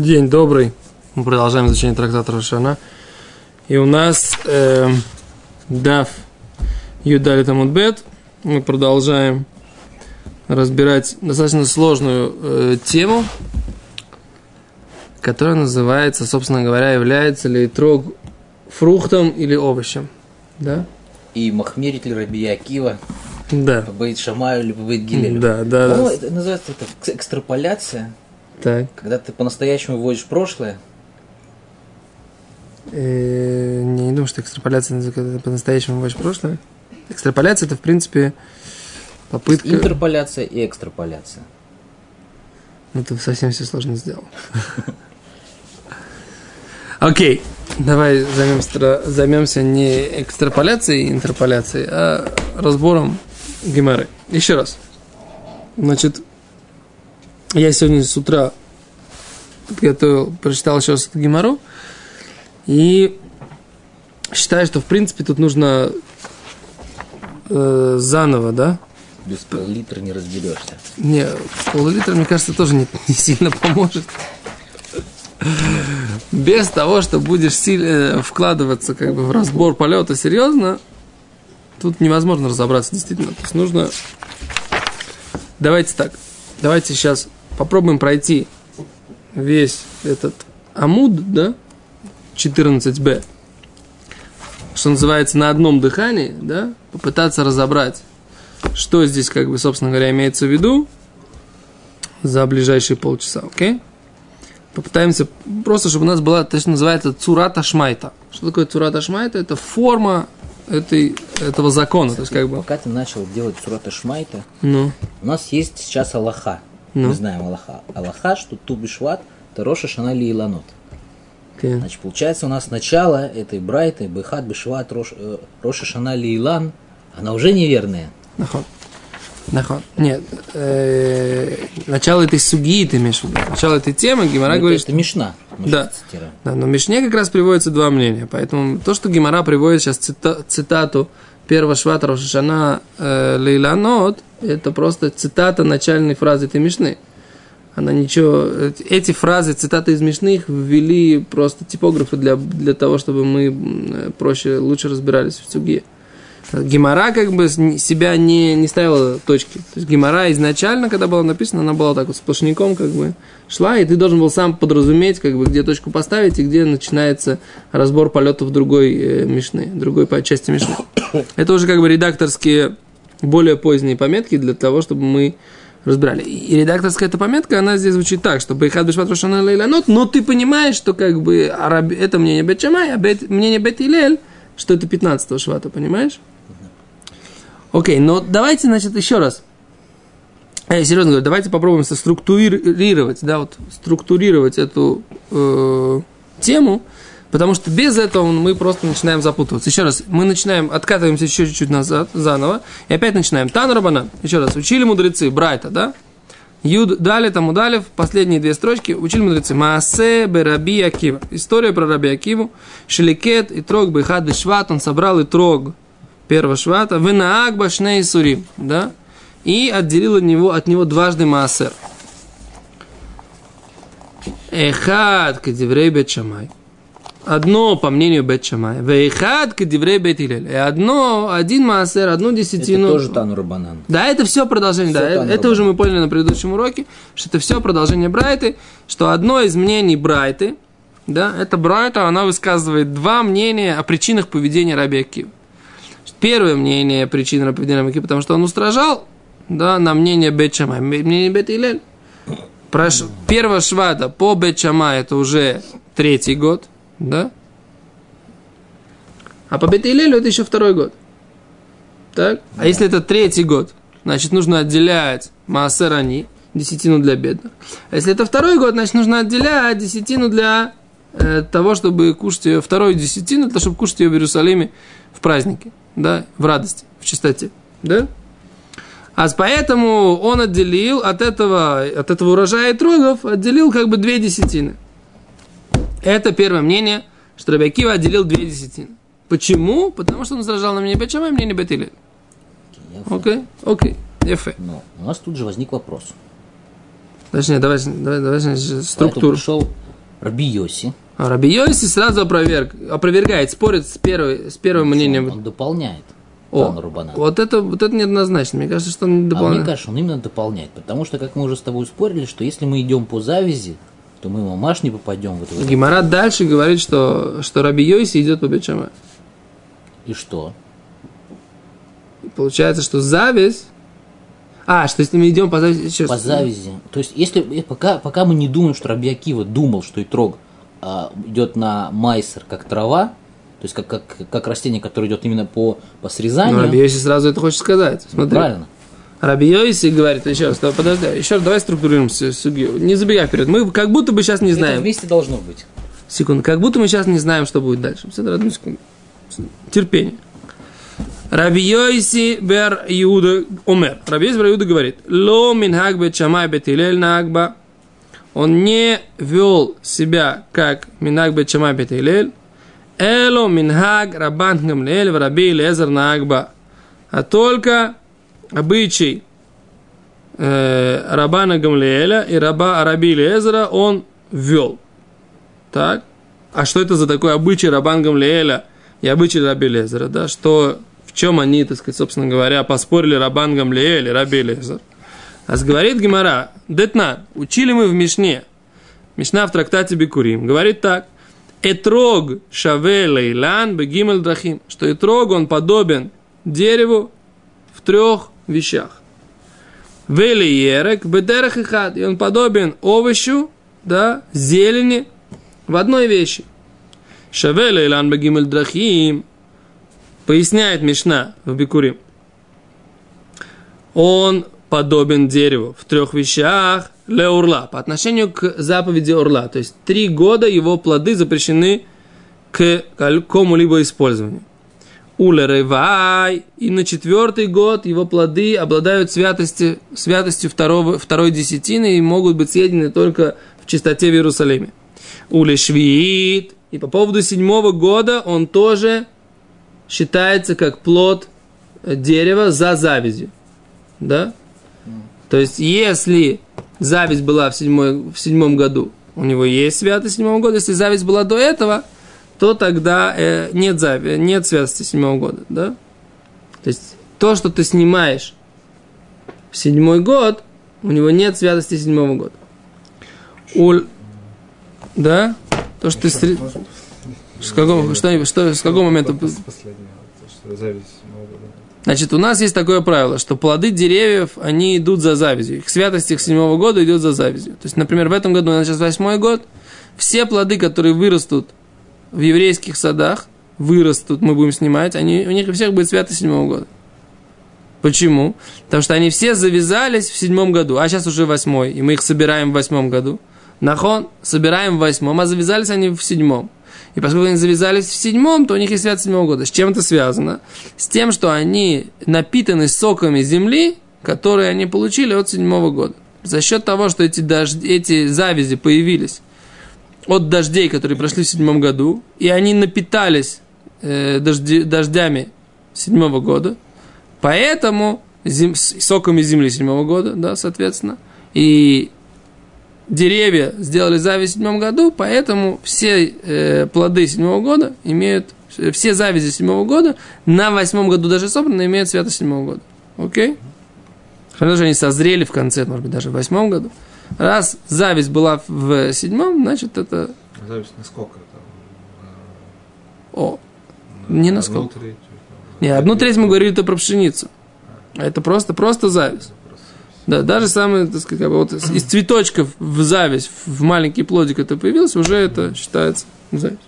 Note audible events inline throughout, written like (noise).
День добрый. Мы продолжаем изучение трактата Рошана. И у нас э, Дав Юдали Тамудбет. Мы продолжаем разбирать достаточно сложную э, тему, которая называется, собственно говоря, является ли трог фруктом или овощем. Да? И махмерит ли Рабия Акива Да. по Бейт Шамаю или по Бейт Гилелю? Да, да, Ну, да. это называется это экс- экстраполяция, Так. когда ты по-настоящему вводишь прошлое. Э, не, не думаю, что экстраполяция это по-настоящему ваше прошлое. Экстраполяция это, в принципе, попытка... Интерполяция и экстраполяция. Ну, ты совсем все сложно сделал. (laughs) Окей, давай займемся, займемся не экстраполяцией и интерполяцией, а разбором геморы. Еще раз. Значит, я сегодня с утра подготовил, прочитал эту гемору, и считаю, что, в принципе, тут нужно э, заново, да, Без пол-литра не разберешься. не, пол-литра, мне кажется, тоже не, не сильно поможет. Без того, что будешь сильно вкладываться как бы в разбор полета серьезно, тут невозможно разобраться действительно. То есть нужно... Давайте так. Давайте сейчас попробуем пройти весь этот амуд, да, 14b, что называется, на одном дыхании, да, попытаться разобрать, что здесь, как бы, собственно говоря, имеется в виду за ближайшие полчаса, окей? Попытаемся просто, чтобы у нас была, то, что называется, цурата шмайта. Что такое цурата шмайта? Это форма этой, этого закона. То есть, как бы, Пока ты начал делать Сурата Шмайта, ну, у нас есть сейчас Аллаха. Ну. Мы знаем Аллаха. Аллаха, что Тубишват, это Роша Шанали и Ланот. окей. Значит, получается, у нас начало этой Брайты, Бехат, Бешват, Рош, э, Роша Шанали и Лан, она уже неверная. Нахон. Нахон. Нет. э, начало этой суги ты имеешь в виду. Начало этой темы Гимара это, говорит, это Мишна. мы Да. цитируем. Да, но в Мишне как раз приводится два мнения. Поэтому то, что Гимара приводит сейчас цита- цитату первого швата Рошашана э, Лейланот, это просто цитата начальной фразы этой Мишны. Она ничего... Эти фразы, цитаты из Мишны, их ввели просто типографы для, для того, чтобы мы проще, лучше разбирались в суге. Гимара как бы себя не, не ставила точки. То есть Гимара изначально, когда была написана, она была так вот сплошняком как бы шла, и ты должен был сам подразуметь, как бы, где точку поставить и где начинается разбор полетов другой э, мишны, другой по части мишны. (coughs) Это уже как бы редакторские более поздние пометки для того, чтобы мы разбирали. И редакторская эта пометка, она здесь звучит так, что Бейхад Бешват Рошана Лейланот, но ты понимаешь, что как бы это мнение Бет Шамай, а Бет- мнение Бет Илель, что это 15 швата, понимаешь? Окей, но давайте, значит, еще раз. Я серьезно говорю, давайте попробуем структурировать, да, вот структурировать эту э, тему, потому что без этого мы просто начинаем запутываться. Еще раз, мы начинаем, откатываемся еще чуть-чуть назад, заново, и опять начинаем. Тан Рабана, еще раз, учили мудрецы, Брайта, да? Юд дали, там удалив, последние две строчки, учили мудрецы. Маасе Бераби Акива. История про Раби Акиву. Шеликет и Трог Бехад Бешват. Он собрал и Трог первого швата. Венаак Башней Сурим. Да? И отделил от него, от него дважды Маасер. Эхад кадеврей бет Шамай. Одно по мнению бет Шамай. Вехад кадеврей бет Илель. И одно, один Маасер, одну Это десятину. тоже Тану Рабанан. Да, это все продолжение, Всё да, это, это уже мы поняли на предыдущем уроке, что это все продолжение Брайты, что одно из мнений Брайты, да, это Брайта, она высказывает два мнения о причинах поведения Раби Акива. Первое мнение причины поведения Раби Акива, потому что он устражал, да, на мнение Бет Шамай, мнение Бет Илель. Прош... Первого швада по Бет Шамай это уже третий год, да, а по Бет Илелю это еще второй год. Так? А если это третий год, значит, нужно отделять Маасерани, десятину для бедных. А если это второй год, значит, нужно отделять десятину для э, того, чтобы кушать ее, вторую десятину, для того, чтобы кушать ее в Иерусалиме в празднике, да, в радости, в чистоте, да? А поэтому он отделил от этого, от этого урожая трогов, отделил как бы две десятины. Это первое мнение, что Рабиакива отделил две десятины. Почему? Потому что он возражал на мнение Бетшама и мнение Бетилель. Я Окей, окей, ефе. Но у нас тут же возник вопрос. Точнее, давай, давай, давай Поэтому структуру. пришел Раби Йоси. А Раби Йоси сразу опроверг, опровергает, спорит с, первой, с первым мнением. Он дополняет. О, вот это, вот это неоднозначно. Мне кажется, что он не А мне дополняет. кажется, он именно дополняет. Потому что, как мы уже с тобой спорили, что если мы идем по завязи, то мы мамаш не попадем в это. Гимара дальше говорит, что, что Раби Йоси идет по Бечаме. И что? Получается, что зависть... А, что если мы идем по зависти... еще По завязи. То есть, если э, пока, пока мы не думаем, что Раби Акива думал, что Итрог а, идет на майсер как трава, то есть как, как, как растение, которое идет именно по, по срезанию. Ну, Раби Йоси сразу это хочет сказать. Смотри. Правильно. Раби Йоси говорит, еще раз, подожди, еще раз, давай структурируем судью. Не забегай вперед. Мы как будто бы сейчас не Это знаем. вместе должно быть. Секунду. Как будто мы сейчас не знаем, что будет дальше. Одну секунду. Терпение. Раби Йоси бер Иуда умер. Раби Йоси бер Иуда говорит, ло минхаг бет шамай бет нагба. Он не вел себя как минхаг бет шамай бет. Эло минхаг рабан гамлеэль в раби лезер нагба. А только обычай э, Рабана Гамлеэля и раба Раби Лезера он ввел. Так? А что это за такой обычай Рабан Гамлеэля и обычай Раби Лезера, да? Что, в чем они, так сказать, собственно говоря, поспорили Рабан Гамлеэль и Раби Лезер? А говорит Гимара, Детна, учили мы в Мишне, Мишна в трактате Бикурим, говорит так, Этрог шаве лейлан бегимель драхим, что этрог, он подобен дереву в трех вещах. Велиерек бедерах и хад, и он подобен овощу, да, зелени в одной вещи. Шаве илан багимель драхим, поясняет Мишна в Бикурим. Он подобен дереву в трех вещах леурла, по отношению к заповеди урла. То есть три года его плоды запрещены к какому-либо использованию. Улеревай, и на четвертый год его плоды обладают святости, святостью второго, второй десятины и могут быть съедены только в чистоте в Иерусалиме. Улешвиит, и по поводу седьмого года он тоже считается как плод дерева за завязью. Да? То есть, если зависть была в, седьмой, в седьмом году, у него есть святость седьмого года. Если зависть была до этого, то тогда э, нет, зави, нет святости седьмого года. Да? То есть, то, что ты снимаешь в седьмой год, у него нет святости седьмого года. Уль... Да? То, что ты... стр- С какого, что, что, с какого момента... Значит, у нас есть такое правило, что плоды деревьев, они идут за завязью. Их святость их седьмого года идет за завязью. То есть, например, в этом году, у нас сейчас восьмой год, все плоды, которые вырастут в еврейских садах, вырастут, мы будем снимать, они, у них у всех будет святость седьмого года. Почему? Потому что они все завязались в седьмом году, а сейчас уже восьмой, и мы их собираем в восьмом году. Нахон собираем в восьмом, а завязались они в седьмом. И поскольку они завязались в седьмом, то у них есть святость седьмого года. С чем это связано? С тем, что они напитаны соками земли, которые они получили от седьмого года. За счет того, что эти, дожди, эти завязи появились от дождей, которые прошли в седьмом году, и они напитались э, дожди, дождями седьмого года, поэтому зем, с соками земли седьмого года, да, соответственно, и деревья сделали зависть в седьмом году, поэтому все э, плоды седьмого года имеют, все завязи седьмого года на восьмом году даже собраны, имеют святость седьмого года. Окей? Хорошо, что они созрели в конце, может быть, даже в восьмом году. Раз зависть была в седьмом, значит, это... Зависть насколько там? О, На- Не на насколько. одну треть, там, не, одну треть мы говорили это про пшеницу. А это просто, просто зависть. Да, даже самое, так сказать, как бы вот из цветочков в зависть, в маленький плодик это появился, уже это считается зависть.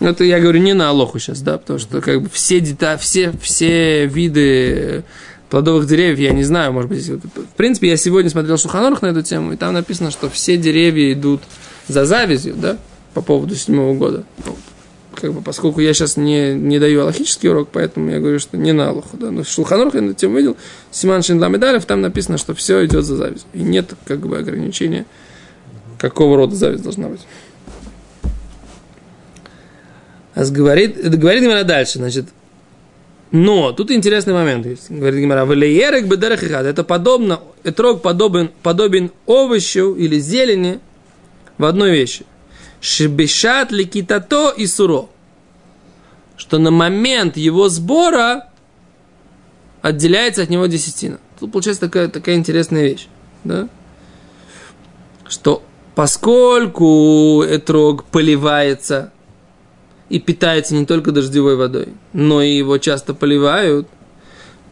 Это я говорю не на Алоху сейчас, да, потому что как бы все, дета, все, все виды плодовых деревьев, я не знаю, может быть, в принципе, я сегодня смотрел Шуханорх на эту тему, и там написано, что все деревья идут за завязью, да, по поводу седьмого года. Ну, как бы, поскольку я сейчас не, не даю аллахический урок, поэтому я говорю, что не на Аллаху, да, но в Шулханорх я на тему видел, Симан Шиндла Медалев, там написано, что все идет за зависть, и нет, как бы, ограничения, какого рода зависть должна быть. А говорит, говорит Гимара дальше, значит, но тут интересный момент есть. Говорит Гимара, «Валеерек бедерах ихад». Это подобно, этрог подобен, подобен овощу или зелени в одной вещи. Шибешат ликитато и суро. Что на момент его сбора отделяется от него десятина. Тут получается такая, такая интересная вещь. Да? Что поскольку этрог поливается и питается не только дождевой водой, но и его часто поливают,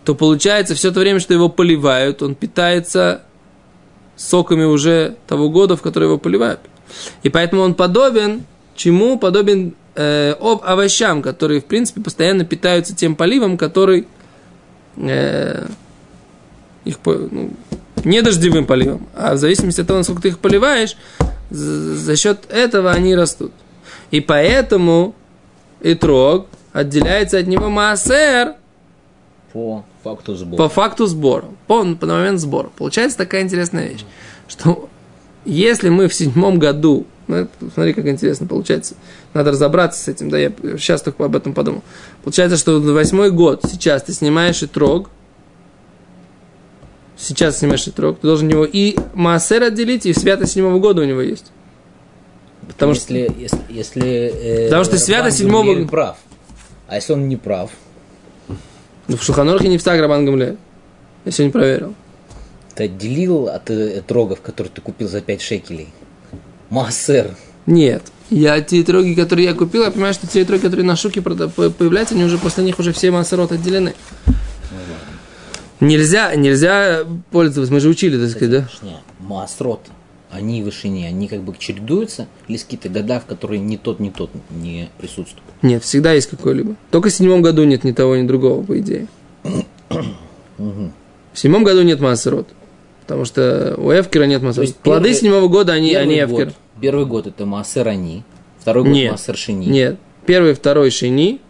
то получается все то время, что его поливают, он питается соками уже того года, в который его поливают. И поэтому он подобен чему? Подобен э, об овощам, которые, в принципе, постоянно питаются тем поливом, который э, их, ну, не дождевым поливом, а в зависимости от того, насколько ты их поливаешь, за, за счет этого они растут. И поэтому итрог отделяется от него маасер По факту сбора. по факту сбора, по, по момент сбора. Получается такая интересная вещь, что если мы в седьмом году, ну, смотри, как интересно получается, надо разобраться с этим, да, я сейчас только об этом подумал. Получается, что на восьмой год сейчас ты снимаешь итрог, сейчас снимаешь итрог, ты должен его и маасер отделить, и святость седьмого года у него есть. Потому что если, если, если э, Потому что свято седьмого- прав. А если он не прав, ну, в Шуханорхе не в Рабан Гамле. Я сегодня проверил. ты отделил от э, трогов, которые ты купил за 5 шекелей. Массер. Нет. Я те троги, которые я купил, я понимаю, что те троги, которые на шуке появляются, они уже после них уже все массерот отделены. Нельзя, нельзя пользоваться, мы же учили, так сказать, да? Не, Маасрот, они в вышине, они как бы чередуются, или есть какие-то года, в которые ни тот, ни тот не присутствуют. Нет, всегда есть какой-либо. Только в седьмом году нет ни того, ни другого, по идее. В седьмом году нет массерот. Потому что у Эвкера нет массерот. есть Плоды первый- седьмого года, они, они год- Эвкер. Первый год это Маасер они, второй год Нет. Маасер Шини. Нет. Первый, второй шини,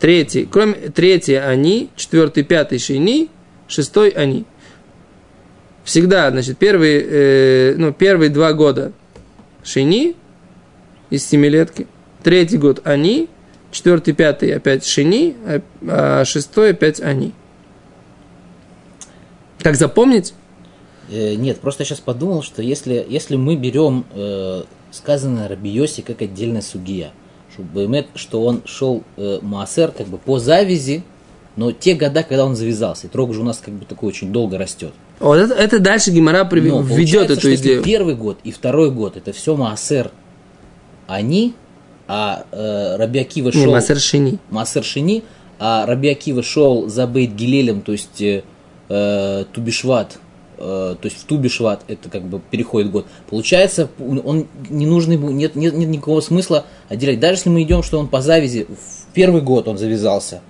третий, кроме третий они, четвертый, пятый шини, шестой они. Всегда, значит, первые, э, ну, первые два года шини из семилетки, третий год они, четвертый, пятый опять шини, а, а шестой опять они. Как запомнить? Э, нет, просто я сейчас подумал, что если, если мы берем э, сказанное Рабиоси как отдельная сугия, что, Баймет, что он шел э, Маасер как бы по завязи, но те года, когда он завязался, трог же у нас как бы такой очень долго растет. Вот это, это дальше Гимара Но введет получается, эту что идею. первый год и второй год это все Маасер они, а э, Раби Акива Не, шел... Масер шини. Маасер Шини, а Раби Акива шел за Бейт Гилелем, то есть э, э, Тубишват, э, то есть в Тубишват это как бы переходит год. Получается, он не нужно ему, нет, нет, нет никакого смысла отделять. Даже если мы идем, что он по завязи, в первый год он завязался,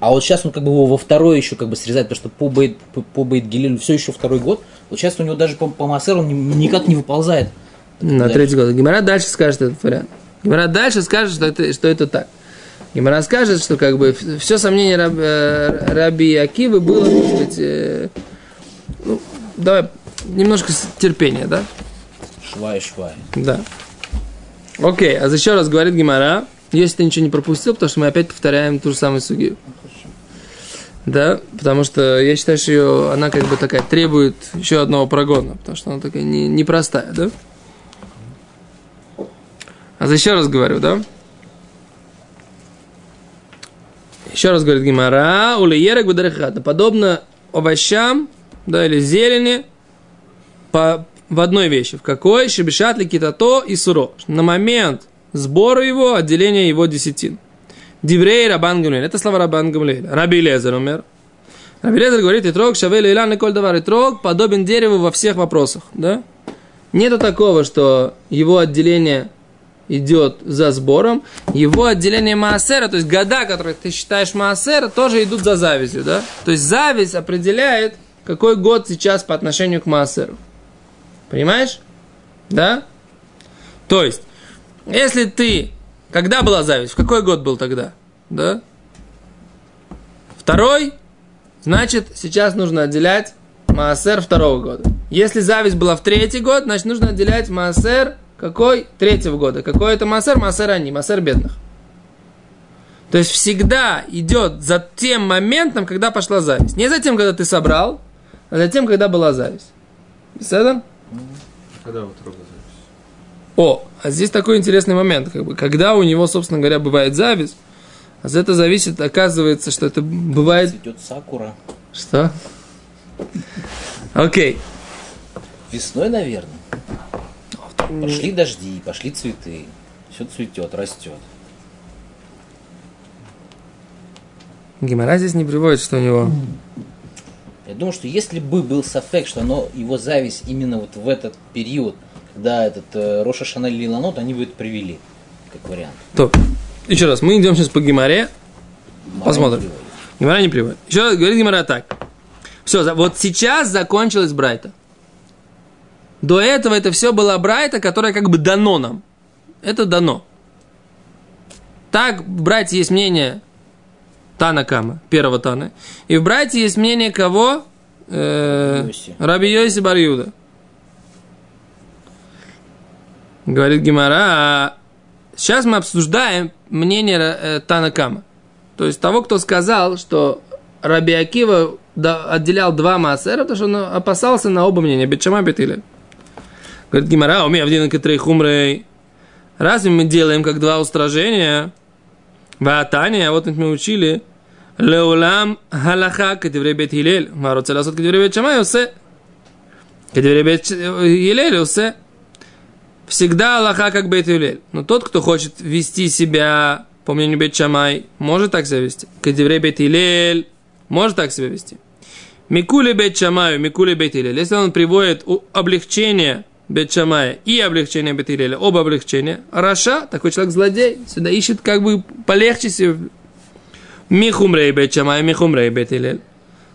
а вот сейчас он как бы его во второй еще как бы срезает, потому что по Бейт, по, по Бейт Гилелю все еще второй год. Получается, у него даже по, по Маасеру он ни- никак не выползает. На третий год. Гимара дальше скажет этот вариант. Гимара дальше скажет, что это, что это так. Гимара скажет, что как бы все сомнение раб, э, Раби Акивы было, так сказать, э, ну, давай немножко терпения, да? Швай, швай. Да. Окей, а еще раз говорит Гимара, если ты ничего не пропустил, потому что мы опять повторяем ту же самую сугию. Да, потому что я считаю, что ее, она как бы такая требует еще одного прогона, потому что она такая не- непростая, да? А за еще раз говорю, да? Еще раз говорит Гимара, улиерек бадарахата. Подобно овощам, да, или зелени, по, в одной вещи. В какой? Шебешат ли китато и суро. На момент сбора его, отделения его десятин. Диврей Рабан Гамлель. Это слова Рабан Гамлель. Раби Лезер умер. Раби Лезер говорит, и трог шавел илан коль давар. И трог подобен дереву во всех вопросах. Да? Нету такого, что его отделение идет за сбором, его отделение Маасера, то есть года, которые ты считаешь Маасера, тоже идут за завистью, да? То есть зависть определяет, какой год сейчас по отношению к Маасеру. Понимаешь? Да? То есть, если ты... Когда была зависть? В какой год был тогда? Да? Второй? Значит, сейчас нужно отделять Маасер второго года. Если зависть была в третий год, значит, нужно отделять Маасер какой? Третьего года. Какой это Маасер? Маасер они, Маасер бедных. То есть всегда идет за тем моментом, когда пошла зависть. Не за тем, когда ты собрал, а за тем, когда была зависть. Беседа? Когда вот трога запись? О, а здесь такой интересный момент, как бы, когда у него, собственно говоря, бывает зависть, а за это зависит, оказывается, что это бывает... Цветет сакура. Что? Окей. Весной, наверное. Пошли дожди, пошли цветы. Все цветет, растет. Гимара здесь не приводит, что у него... Я думаю, что если бы был сафек, что оно, его зависть именно вот в этот период, когда этот э, Роша Шаналь Лиланот, они бы это привели, как вариант. То, еще раз, мы идем сейчас по Гимаре, Посмотрим. Гимара не приводит. Еще раз говорит Гимара так. Все, вот сейчас закончилась Брайта. До этого это все была Брайта, которая как бы дано нам. Это дано. Так в Брайте есть мнение Тана Кама, первого Тана. И в Брайте есть мнение кого? Э. Раби Йоси Барьюда. Говорит Гимара, а сейчас мы обсуждаем мнение э, Тана Кама. То есть того, кто сказал, что Раби Акива отделял два маасера, потому что он опасался на оба мнения, Бетшама Бетиле. Говорит Гимара, у меня в который хумрей. Разве мы делаем как два устражения? Ваатания, вот мы учили. Леулам галаха кадевре бет Хилель. Мароце ласот кадевре бет Шамай усе. Кадевре бет Хилель усе. Всегда Аллаха как бет Хилель. Но тот, кто хочет вести себя по мнению бет Шамай, может так себя вести. Кадевре бет Хилель может так себя вести. Микуле бет Шамаю, бет Хилель. Если он приводит облегчение бет Шамая и облегчение Хилеля, оба облегчения, Раша, такой человек злодей, сюда ищет как бы полегче себе. Михумрей бет Шамая, Михумрей Хилель.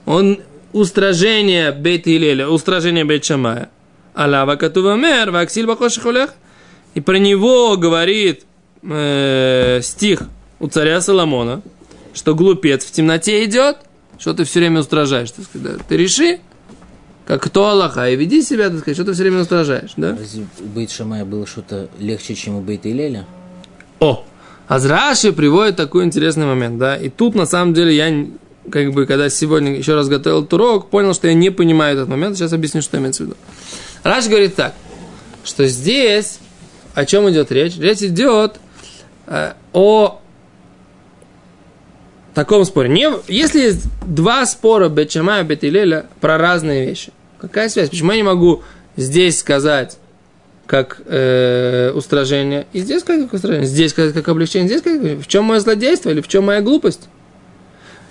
Он устражение Хилеля, устражение Шамая. Алава катува мер, ваксиль бахоших олех. И про него говорит э, стих у царя Соломона, что глупец в темноте идет, что ты все время устражаешь. Так сказать, да. Ты реши, как кто Аллаха, и веди себя, так сказать, что ты все время устражаешь. Да? Разве у Бейт Шамая было что-то легче, чем у Бейта Илеля? О! Азраши приводит такой интересный момент, да, и тут на самом деле я, как бы, когда сегодня еще раз готовил этот урок, понял, что я не понимаю этот момент, сейчас объясню, что имеется в виду. Раш говорит так, что здесь, о чем идет речь? Речь идет э, о таком споре. Не, если есть два спора Бетчама и Бетилеля про разные вещи, какая связь? Почему я не могу здесь сказать, как э, устражение, и здесь как устражение, здесь как, как облегчение, здесь как... В чем мое злодейство или в чем моя глупость?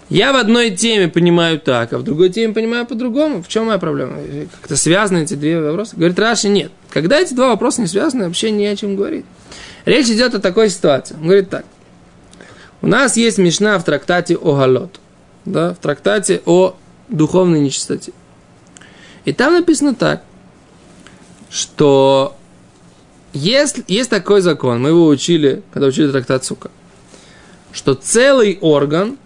Я в одной теме понимаю так, а в другой теме понимаю по-другому. В чем моя проблема? Как-то связаны эти две вопроса? Говорит Раши, нет. Когда эти два вопроса не связаны, вообще не о чем говорить. Речь идет о такой ситуации. Он говорит так. У нас есть мешна в трактате о Галот. Да, в трактате о духовной нечистоте. И там написано так, что есть, есть такой закон, мы его учили, когда учили трактат Сука, что целый орган,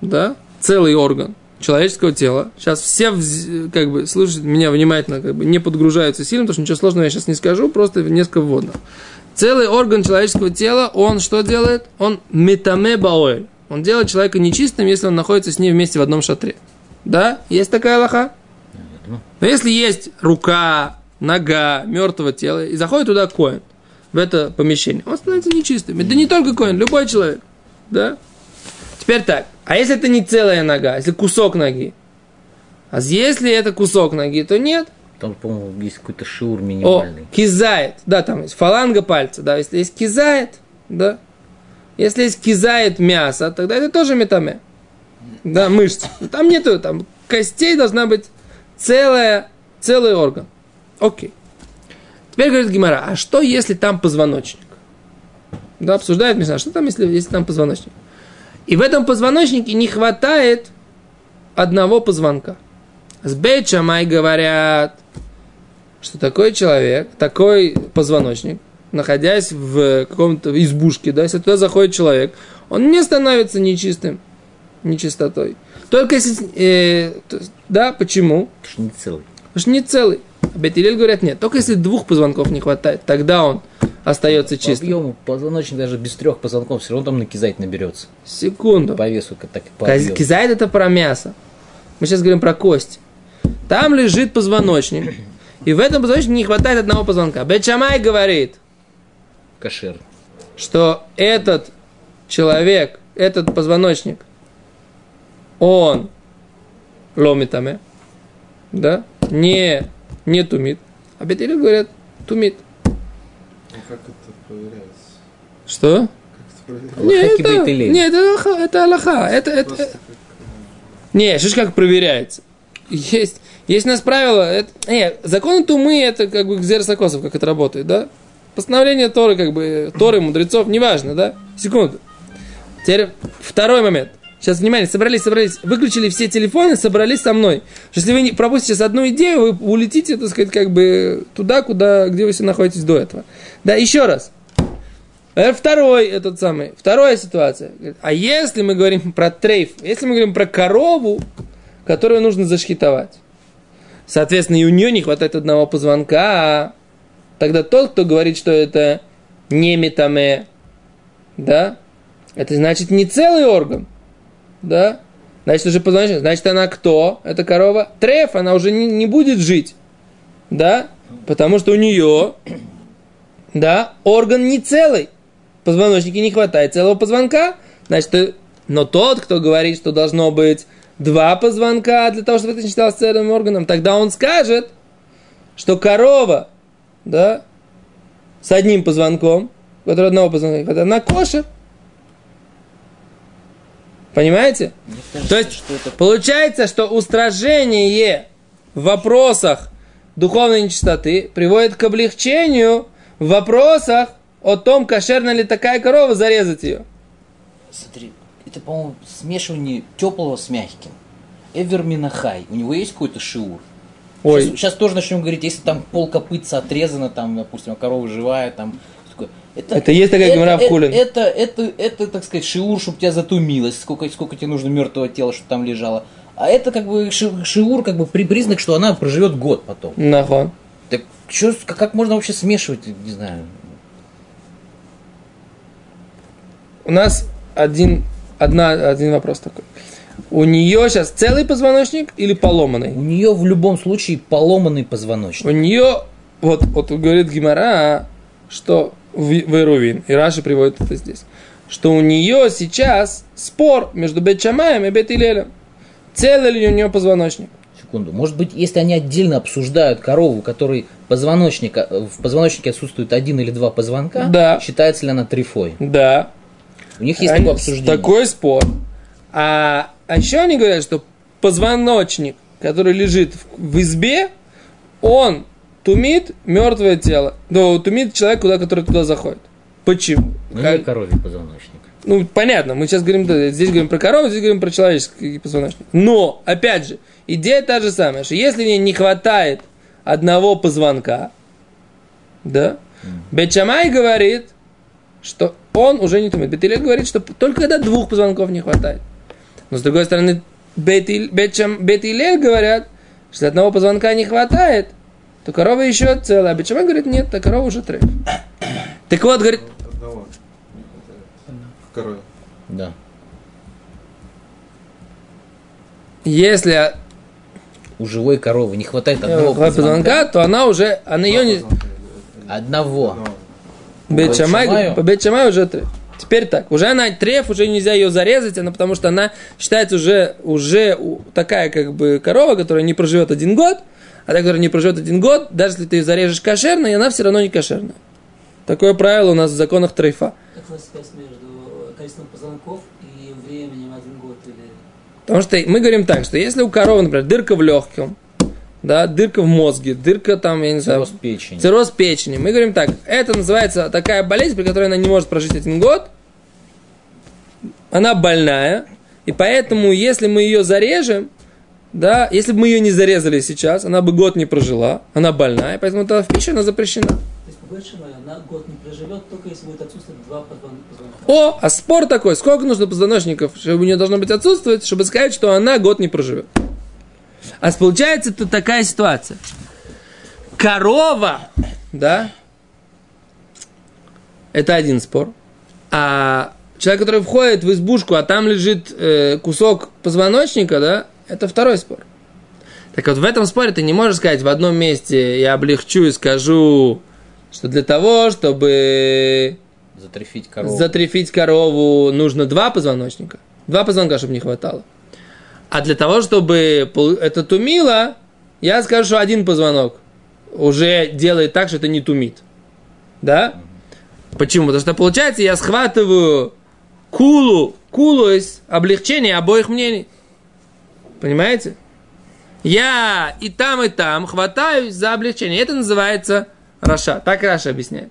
да, целый орган человеческого тела, сейчас все, как бы, слушают меня внимательно, как бы, не подгружаются сильно, потому что ничего сложного я сейчас не скажу, просто несколько вводных. Целый орган человеческого тела, он что делает? Он метаме баоэль. Он делает человека нечистым, если он находится с ним вместе в одном шатре. Да? Есть такая лоха? Но если есть рука, нога мертвого тела, и заходит туда коин, в это помещение, он становится нечистым. Это не только коин, любой человек. Да? Теперь так. А если это не целая нога, если кусок ноги? А если это кусок ноги, то нет. Там, по-моему, есть какой-то шиур О, минимальный. кизает. Да, там есть фаланга пальца. Да, если есть кизает, да. Если есть кизает мясо, тогда это тоже метаме. Да, мышцы. Там нету, там костей должна быть целая, целый орган. Окей. Теперь говорит Гимара, а что если там позвоночник? Да, обсуждает Мишна, что там, если, если там позвоночник? И в этом позвоночнике не хватает одного позвонка. С Бейт Шамай говорят, что такой человек, такой позвоночник, находясь в каком-то избушке, да, если туда заходит человек, он не становится нечистым, нечистотой. Только если, э, то да, почему? Это ж не целый. Потому что не целый. А Бетилель говорят, нет, только если двух позвонков не хватает, тогда он остается По чистым. объему позвоночник даже без трех позвонков все равно там накизать наберется. Секунду. По весу, так по объему. Кизайт это про мясо. Мы сейчас говорим про кость. Там лежит позвоночник. И в этом позвоночнике не хватает одного позвонка. Бечамай говорит, кошер. что этот человек, этот позвоночник, он ломитаме, да, не, не тумит. А бетели говорят, тумит. Ну как это проверяется? Что? Как это проверяется? Нет, это, нет, это аллаха, это аллаха. Это, это, как, Не, что ж как проверяется? Есть, есть у нас правило, это, не, законы Тумы, это как бы Гзерсакосов, как это работает, да? Постановление Торы, как бы, Торы, мудрецов, неважно, да? Секунду. Теперь второй момент. Сейчас, внимание, собрались, собрались, выключили все телефоны, собрались со мной. Что Если вы пропустите сейчас одну идею, вы улетите, так сказать, как бы туда, куда, где вы все находитесь до этого. Да, еще раз. Э, Второй этот самый, вторая ситуация. А если мы говорим про трейф, если мы говорим про корову, которую нужно зашхитовать, соответственно, и у нее не хватает одного позвонка, тогда тот, кто говорит, что это не метаме, да, это значит не целый орган, да, значит уже позвоночник, значит она кто? Это корова? Треф, она уже не, не будет жить, да, потому что у нее, да, орган не целый, позвоночнике не хватает целого позвонка, значит, э, но тот, кто говорит, что должно быть два позвонка для того, чтобы это считалось целым органом, тогда он скажет, что корова, да, с одним позвонком, у которой одного позвонка не она кошер. Понимаете? Кажется, То есть, что это получается, что устражение в вопросах духовной нечистоты приводит к облегчению в вопросах о том, кошерна ли такая корова, зарезать ее. Смотри, это, по-моему, смешивание теплого с мягким. Эвер Минахай. У него есть какой-то шиур? Ой, Сейчас, сейчас тоже начнем говорить, если там пол копытца отрезано, там, допустим, а корова живая, там. Что. Это, Это есть такая это, геморра в это, Хулин. это, это, это, так сказать, шиур, чтобы тебя затумилось, сколько, сколько тебе нужно мертвого тела, чтобы там лежало. А это как бы ши- шиур, как бы при признак, что она проживет год потом. нахон. Так как, как можно вообще смешивать, не знаю. У нас один, одна, один вопрос такой. У нее сейчас целый позвоночник или поломанный? У нее в любом случае поломанный позвоночник. У нее, вот, вот говорит Гимара, что в, Ирувин, и Раши приводит это здесь, что у нее сейчас спор между Бет-Шамаем и Бет-Илелем. Целый ли у нее позвоночник? Секунду. Может быть, если они отдельно обсуждают корову, которой позвоночника, в позвоночнике отсутствует один или два позвонка, Да. считается ли она трифой? Да. У них есть Они- такое обсуждение. Такой спор. А, а еще они говорят, что позвоночник, который лежит в, в избе, он тумит мертвое тело. Ну, тумит человек, куда, который туда заходит. Почему? Ну, Как- коровий позвоночник. Ну, понятно, мы сейчас говорим, да, здесь говорим про корову, здесь говорим про человеческий позвоночник. Но, опять же, идея та же самая, что если мне не хватает одного позвонка, да, Бечамай говорит, что он уже не тумит. Бетилель говорит, что только когда двух позвонков не хватает. Но, с другой стороны, Бетилель говорят, что одного позвонка не хватает, то корова еще целая. А Бечамай говорит, нет, та корова уже треф. (coughs) Так вот, говорит, Одного. В корове. Да. если У живой коровы не хватает Одного одного позвонка. позвонка, то она уже, она ее не... Одного. Одного. Бет Бет Шамай, Шамаю? по уже треф. Теперь так, уже она треф, уже нельзя ее зарезать, она, потому что она считается уже, уже такая как бы корова, которая не проживет один год, а та, которая не проживет один год, даже если ты ее зарежешь кошерно, и она все равно не кошерная. Такое правило у нас в законах трейфа. Как у нас связь между количеством позвонков и временем один год или... Потому что мы говорим так, что если у коровы, например, дырка в легком, да, дырка в мозге, дырка там, я не знаю, Цирроз печени. Цирроз печени. Мы говорим так, это называется такая болезнь, при которой она не может прожить один год. Она больная. И поэтому, если мы ее зарежем, да, если бы мы ее не зарезали сейчас, она бы год не прожила. Она больная, поэтому это в пищу она запрещена. То есть, большому она год не проживет, только если будет отсутствовать два позвон- позвонка. О, а спор такой, сколько нужно позвоночников, чтобы у нее должно быть отсутствовать, чтобы сказать, что она год не проживет. А получается тут такая ситуация. Корова, да, это один спор. А человек, который входит в избушку, а там лежит э, кусок позвоночника, да, это второй спор. Так вот, в этом споре ты не можешь сказать в одном месте я облегчу и скажу, что для того, чтобы Затрефить корову. затрефить корову, нужно два позвоночника. Два позвонка, чтобы не хватало. А для того, чтобы это тумило, я скажу, что один позвонок уже делает так, что это не тумит. Да? Почему? Потому что получается, я схватываю кулу, кулу из облегчения обоих мнений. Понимаете? Я и там, и там хватаюсь за облегчение. Это называется רשע. Так Раши объясняет.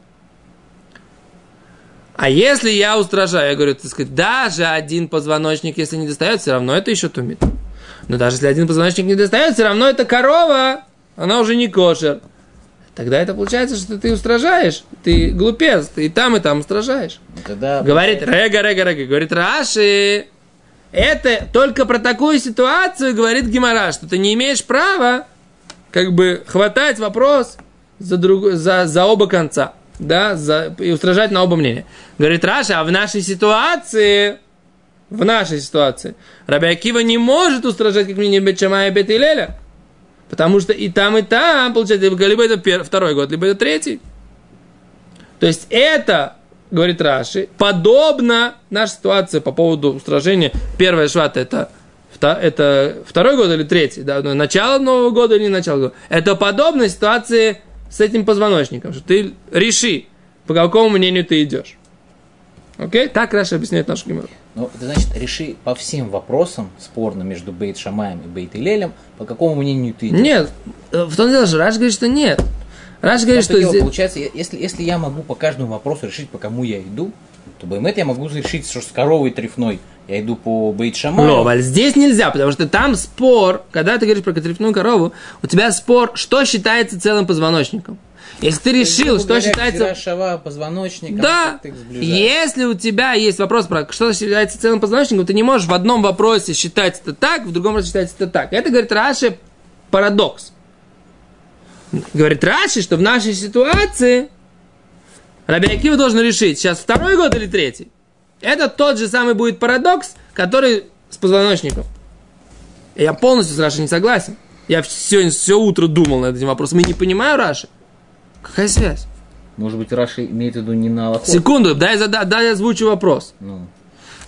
А если я устрожаю, я говорю, так сказать, даже один позвоночник, если не достает, все равно это еще тумит. Но даже если один позвоночник не достает, все равно это корова, она уже не кошер. Тогда это получается, что ты устрожаешь, ты глупец, ты и там, и там устрожаешь. Тогда Говорит, רגע, רגע, רגע, говорит Раши, это только про такую ситуацию говорит Гимара, что ты не имеешь права как бы хватать вопрос за, друг, за, за оба конца, да, за, и устражать на оба мнения. Говорит Раша, а в нашей ситуации, в нашей ситуации, Раби Акива не может устражать как мнение Бетчама и Бет Илеля, потому что и там, и там, получается, либо это пер- второй год, либо это третий. То есть это, говорит Раши, подобно нашей ситуации по поводу устражения. Первая швата это, это второй год или третий, да, ну, начало Нового года или не начало года. Это подобно ситуации с этим позвоночником, что ты реши, по какому мнению ты идешь. Окей? Так Раша объясняет нашу геморрой. Ну, это значит, реши по всем вопросам спорным между Бейт Шамаем и Бейт Илелем, по какому мнению ты идешь. Нет, э, в том дело, что Раш говорит, что нет. Раш говорит, В что дело, здесь- Получается, если, если я могу по каждому вопросу решить, по кому я иду, то Баймет я могу решить, что с коровой трефной я иду по Бейт Шамаю. Но, Валь, здесь нельзя, потому что там спор, когда ты говоришь про трефную корову, у тебя спор, что считается целым позвоночником. Если ты решил, что считается... Шава, позвоночник, Да, если у тебя есть вопрос про что считается целым позвоночником, ты не можешь в одном вопросе считать это так, в другом вопросе считать это так. Это, говорит Раши, парадокс. Говорит Раши, что в нашей ситуации Раби Акива должен решить, сейчас второй год или третий. Это тот же самый будет парадокс, который с позвоночником. Я полностью с Рашей не согласен. Я сегодня все утро думал над этим вопросом и не понимаю Раши. Какая связь? Может быть, Раши имеет в виду не на Аллахот? Секунду, дай, зада, дай я озвучу вопрос. Ну,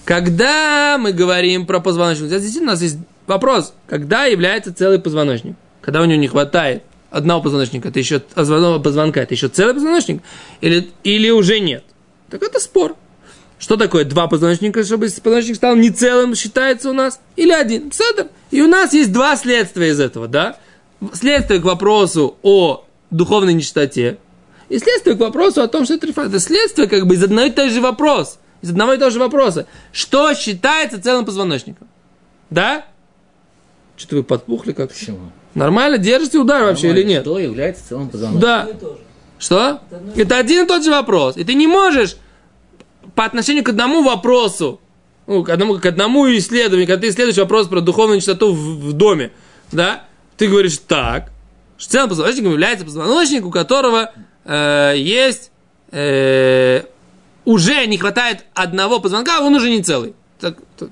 Когда мы говорим про позвоночник, здесь у нас есть вопрос, когда является целый позвоночник? Когда у него не хватает одного позвоночника, это еще одного позвонка, это еще целый позвоночник? Или, или уже нет? Так это спор. Что такое два позвоночника, чтобы позвоночник стал не целым, считается у нас? Или один? Седер. И у нас есть два следствия из этого, да? Следствие к вопросу о духовной нечистоте и следствие к вопросу о том, что это трифа. Это следствие как бы из одного и того же вопрос. Из одного и того же вопроса. Что считается целым позвоночником? Да? Что-то вы подпухли как почему? Нормально? Держите удар вообще или нет? Что является целым позвоночником? Да. Что? Это один и тот же вопрос. И ты не можешь по отношению к одному вопросу, ну, к одному, к одному исследованию, когда ты исследуешь вопрос про духовную чистоту в, в доме, да, ты говоришь так, что целым позвоночником является позвоночник, у которого э, есть э, уже не хватает одного позвонка, а он уже не целый. Так- т-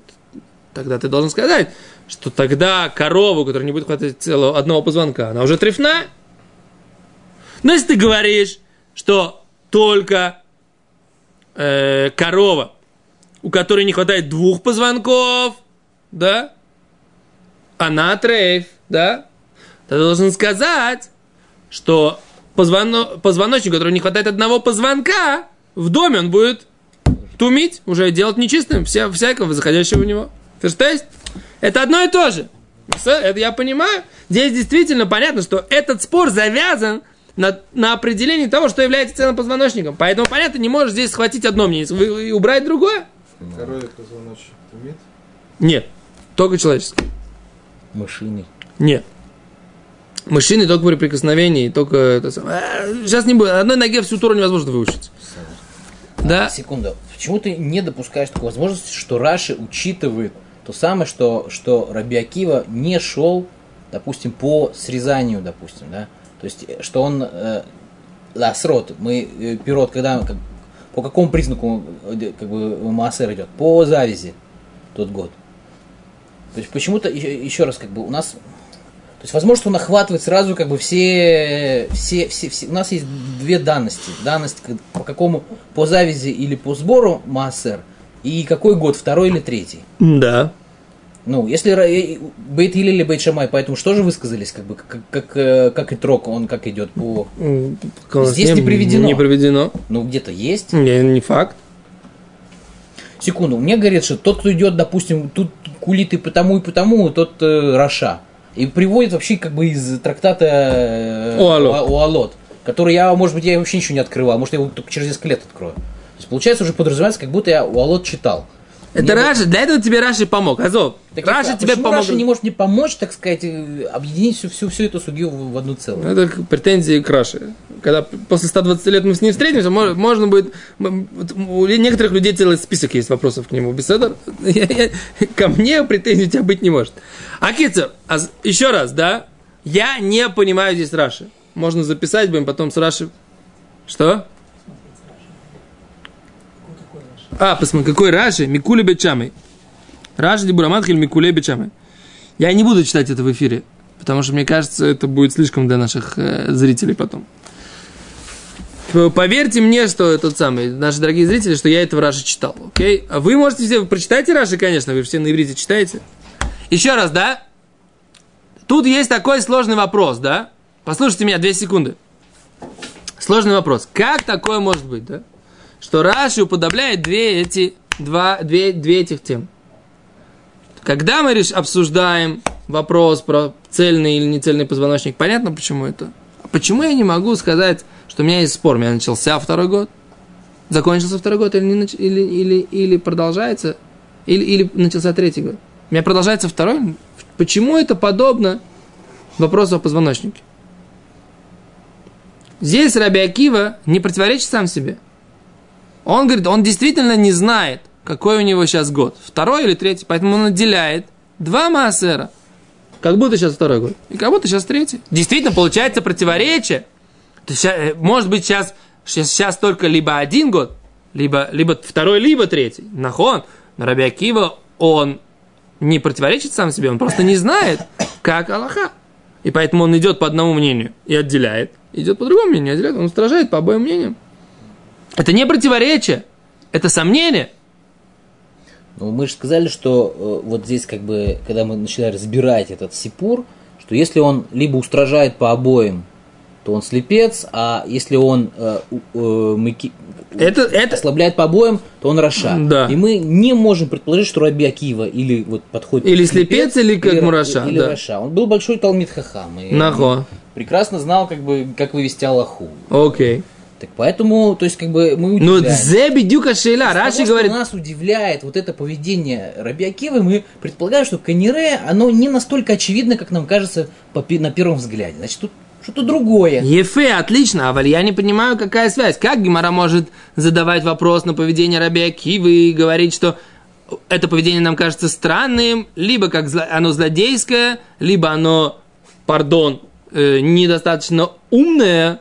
тогда ты должен сказать, что тогда корову, которая не будет хватать целого одного позвонка, она уже трефная. Но если ты говоришь, что только э, корова, у которой не хватает двух позвонков, да, она трейф, да, ты должен сказать, что позвоно- позвоночник, у которого не хватает одного позвонка, в доме он будет тумить, уже делать нечистым вся, всякого заходящего в него. Ты что есть? Это одно и то же. Это я понимаю. Здесь действительно понятно, что этот спор завязан на, на определении того, что является целым позвоночником. Поэтому, понятно, не можешь здесь схватить одно мнение и убрать другое. Корове позвоночник тумит. Нет. Только человеческий. Мышиный. Нет. Мужчины только при прикосновении, только это самое. А, Сейчас не будет. Одной ноге всю туру невозможно выучить. Да? Секунду. Почему ты не допускаешь такой возможности, что Раши учитывает то самое, что, что Раби Акива не шел, допустим, по срезанию, допустим, да? То есть, э, что он... Э, да. Мы, э, пирот, когда... как- по какому признаку э, как бы Маасер идет? По завязи тот год. То есть, почему-то, еще, еще раз, как бы, у нас... То есть, возможно, что он охватывает сразу как бы все, все, все, все. У нас есть две данности. Данность по какому, по завязи или по сбору Маасер, и какой год, второй или третий. Да. Ну, если э, Бейт Или или Бейт Шамай, поэтому что же высказались, как бы, как, как, э, как и трок, он как идет по... М, Здесь не приведено. Не приведено. Ну, где-то есть. Не, не факт. Секунду, мне говорят, что тот, кто идет, допустим, тут кулит и потому, и потому, тот э, Раша. И приводит вообще как бы из трактата э, Уалот. Уа- Уалот, который я, может быть, я вообще ничего не открывал, может, я его только через несколько лет открою. То есть, получается, уже подразумевается, как будто я Уалот читал. Это Мне Раши, для этого тебе Раши помог. Азов, Так Раши а тебе помог. Раша не может мне помочь, так сказать, э, объединить всю, всю, всю эту судью в, одну целую? Это к- претензии к Раши. Когда после 120 лет мы с ним встретимся, мо- можно будет... У некоторых людей целый список есть вопросов к нему. Беседер, (laughs) я- я- ко мне претензий у тебя быть не может. А еще раз, да? Я не понимаю здесь Раши. Можно записать, будем потом с Раши... Что? Какой такой Раши? А, посмотри, какой Раши? Микуле Бечамой. Раши Дибураматхель Микуле Бечамой. Я не буду читать это в эфире, потому что мне кажется, это будет слишком для наших э, зрителей потом. Поверьте мне, что тот самый, наши дорогие зрители, что я это Раши читал, окей? А вы можете все, вы прочитайте Раши, конечно, вы все на иврите читаете. Еще раз, да? Тут есть такой сложный вопрос, да? Послушайте меня, две секунды. Сложный вопрос. Как такое может быть, да? Что Раши уподобляет две эти, два, две, две этих тем. Когда мы реш- обсуждаем вопрос про цельный или нецельный позвоночник, понятно, почему это? А почему я не могу сказать, что у меня есть спор? У меня начался второй год, закончился второй год или, не нач- или, или, или продолжается, или, или начался третий год. У меня продолжается второй. Почему это подобно вопросу о позвоночнике? Здесь Раби Акива не противоречит сам себе. Он говорит, он действительно не знает, какой у него сейчас год. Второй или третий. Поэтому он отделяет два маасера. Как будто сейчас второй год. И как будто сейчас третий. Действительно, получается противоречие. То есть, э, может быть, сейчас, сейчас, сейчас только либо один год, либо, либо второй, либо третий. Нахон. Но Раби Акива, он не противоречит сам себе, он просто не знает, как Аллаха. И поэтому он идет по одному мнению и отделяет, идет по другому мнению и отделяет. Он устражает по обоим мнениям. Это не противоречие, это сомнение. Ну, мы же сказали, что э, вот здесь как бы, когда мы начали разбирать этот сипур, что если он либо устражает по обоим, то он слепец, а если он э, э, מקי- Это, это, ослабляет по обоим, то он רשע. Да. И мы не можем предположить, что Раби Акива или вот подходит Или слепец, или как Ра- רשע, Или да. רשע. Он был большой תלמיד חכם. И נכון. прекрасно знал, как бы, как вывести алаху. окей. Так поэтому, то есть, как бы мы Ну, удивляемся. זה בדיוק השאלה. Того, Раши что говорит, нас удивляет вот это поведение Раби Акивы, мы предполагаем, что כנראה, оно не настолько очевидно, как нам кажется по на первом взгляде. Значит, тут что-то другое. Ефе, отлично, а я не понимаю, какая связь. Как Гимара может задавать вопрос на поведение Раби Акивы и говорить, что это поведение нам кажется странным, либо как зло- оно злодейское, либо оно, пардон, э, недостаточно умное,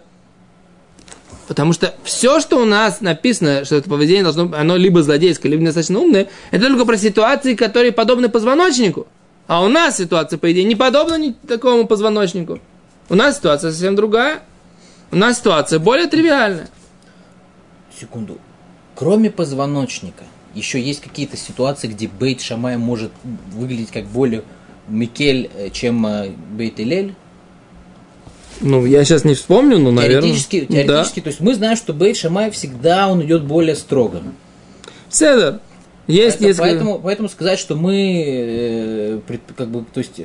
Потому что все, что у нас написано, что это поведение должно оно либо злодейское, либо недостаточно умное, это только про ситуации, которые подобны позвоночнику. А у нас ситуация, по идее, не подобна ни такому позвоночнику. У нас ситуация совсем другая. У нас ситуация более тривиальная. Секунду. Кроме позвоночника, еще есть какие-то ситуации, где Бейт Шамай может выглядеть как более Микель, э, чем э, Бейт Илель? Ну, я сейчас не вспомню, но, наверное. Теоретически, теоретически, то есть мы знаем, что Бейт Шамай всегда он идет более строго. Да. Седер. Есть поэтому, несколько... поэтому, поэтому сказать, что мы э, как бы, то есть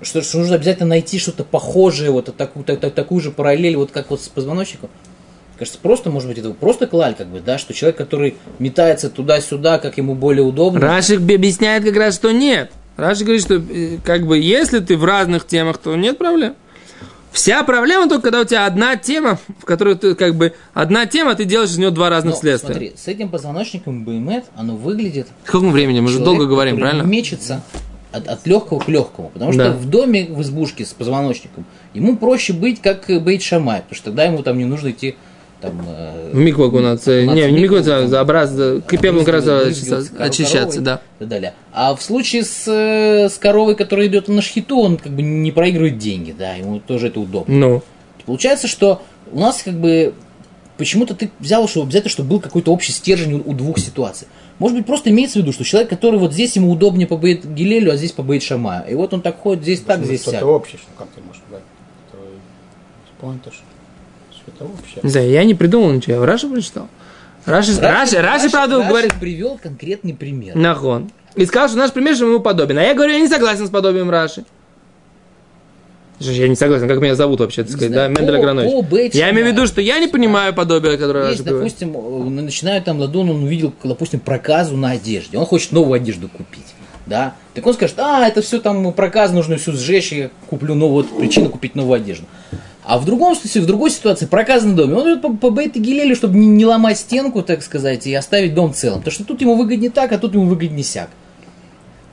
что, что нужно обязательно найти что-то похожее, вот такую, так, так- такую же параллель, вот как вот с позвоночником. Кажется, просто, может быть, это просто клаль, как бы, да, что человек, который метается туда-сюда, как ему более удобно. Рашик объясняет как раз, что нет. Рашик говорит, что э, как бы если ты в разных темах, то нет проблем. Вся проблема только, когда у тебя одна тема, в которой ты как бы одна тема, ты делаешь из нее два разных Но, следствия. смотри, с этим позвоночником Беймет, оно выглядит... Сколько времени? Мы же долго говорим, правильно? мечется от, от легкого к легкому. Потому Да. что в доме, в избушке с позвоночником, ему проще быть как Бейт Шамай, потому что тогда ему там не нужно идти там... э, В окунаться. окунаться Не, в не там, за образ, кипелом как раз очищаться, да. и так далее. А в случае с, э, с коровой, которая идет на шхиту, он как бы не проигрывает деньги, да, ему тоже это удобно. Ну, Получается, что у нас как бы почему-то ты взял, что обязательно, чтобы был какой-то общий стержень у, у двух ситуаций. Может быть, просто имеется в виду, что человек, который вот здесь ему удобнее побоит Гилелю, а здесь побоит Шамаю. И вот он так ходит, здесь так, здесь что-то сяк. общее, что как ты можешь брать. Поинтер, что-то общее. знаю, я не придумал ничего, я Раши прочитал. Раши, Раши, Раши, правда, говорит, привел конкретный пример. нахон. И сказал, что наш пример же ему подобен. А я говорю, я не согласен с подобием Раши. Я не согласен, как меня зовут вообще, так Не сказать, знаю, да, Мендель Агранович. Я имею в виду, Шамай. что я не понимаю подобие, которое Раши Есть, допустим, начинают там ладон, он увидел, допустим, проказу на одежде. Он хочет новую одежду купить. Да? Так он скажет, а, это все там проказ, нужно все сжечь, я куплю новую вот, причину купить новую одежду. А в другом случае, в другой ситуации, проказ на доме, он идет по, по бейт гелелю, чтобы не, не ломать стенку, так сказать, и оставить дом целым. Потому что тут ему выгоднее так, а тут ему выгоднее сяк.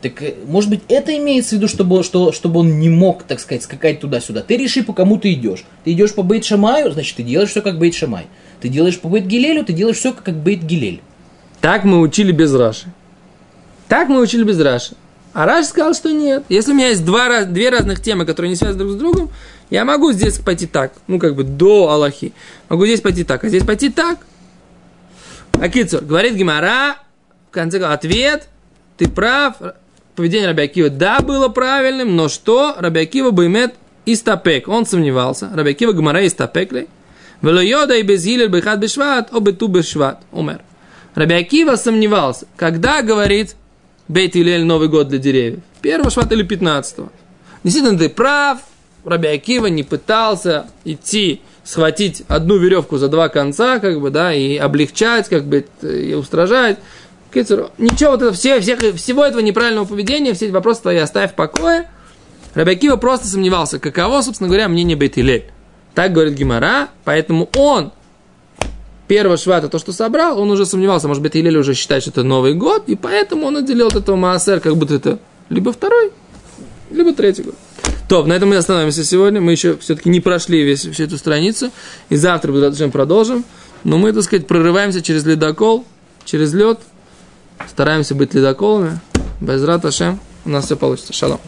Так, э, может быть, это имеется в виду, чтобы, что, чтобы он не мог, так сказать, скакать туда-сюда. Ты реши, по кому ты идешь. Ты идешь по Бейт Шамаю, значит, ты делаешь все как Бейт Шамай. Ты делаешь по Бейт Гилелю, ты делаешь все как Бейт Гилель. Так мы учили без Раши. Так мы учили без Раши. А Раши сказал, что нет. Если у меня есть два, две разных темы, которые не связаны друг с другом, я могу здесь пойти так, ну как бы до Аллахи. Могу здесь пойти так, а здесь пойти так. Акицур, говорит Гимара, в конце концов, ответ, ты прав, поведение Раби Акива, да, было правильным, но что? Раби Акива баймет истапек, он сомневался. Раби Акива Гимара истапек ли? Вело йода и без гилель бехат бешват, о бету бешват, умер. Раби Акива сомневался, когда говорит Бейт Илель Новый год для деревьев, первого швата или пятнадцатого. Действительно, ты прав, Раби Акива не пытался идти, схватить одну веревку за два конца, как бы, да, и облегчать, как бы, и устражать. Кицур, Ничего вот это, все, всех, всего этого неправильного поведения, все эти вопросы твои оставь в покое. Раби Акива просто сомневался, каково, собственно говоря, мнение Бейт Илель. Так говорит Гимара, поэтому он первого швата, то, что собрал, он уже сомневался, может быть, Илель уже считает, что это Новый год, и поэтому он отделил от этого Маасер, как будто это либо второй, либо третий год. То, на этом мы остановимся сегодня. Мы еще все-таки не прошли весь, всю эту страницу. И завтра мы продолжим. Но мы, так сказать, прорываемся через ледокол, через лед. Стараемся быть ледоколами. Без Раташем. У нас все получится. Шалом.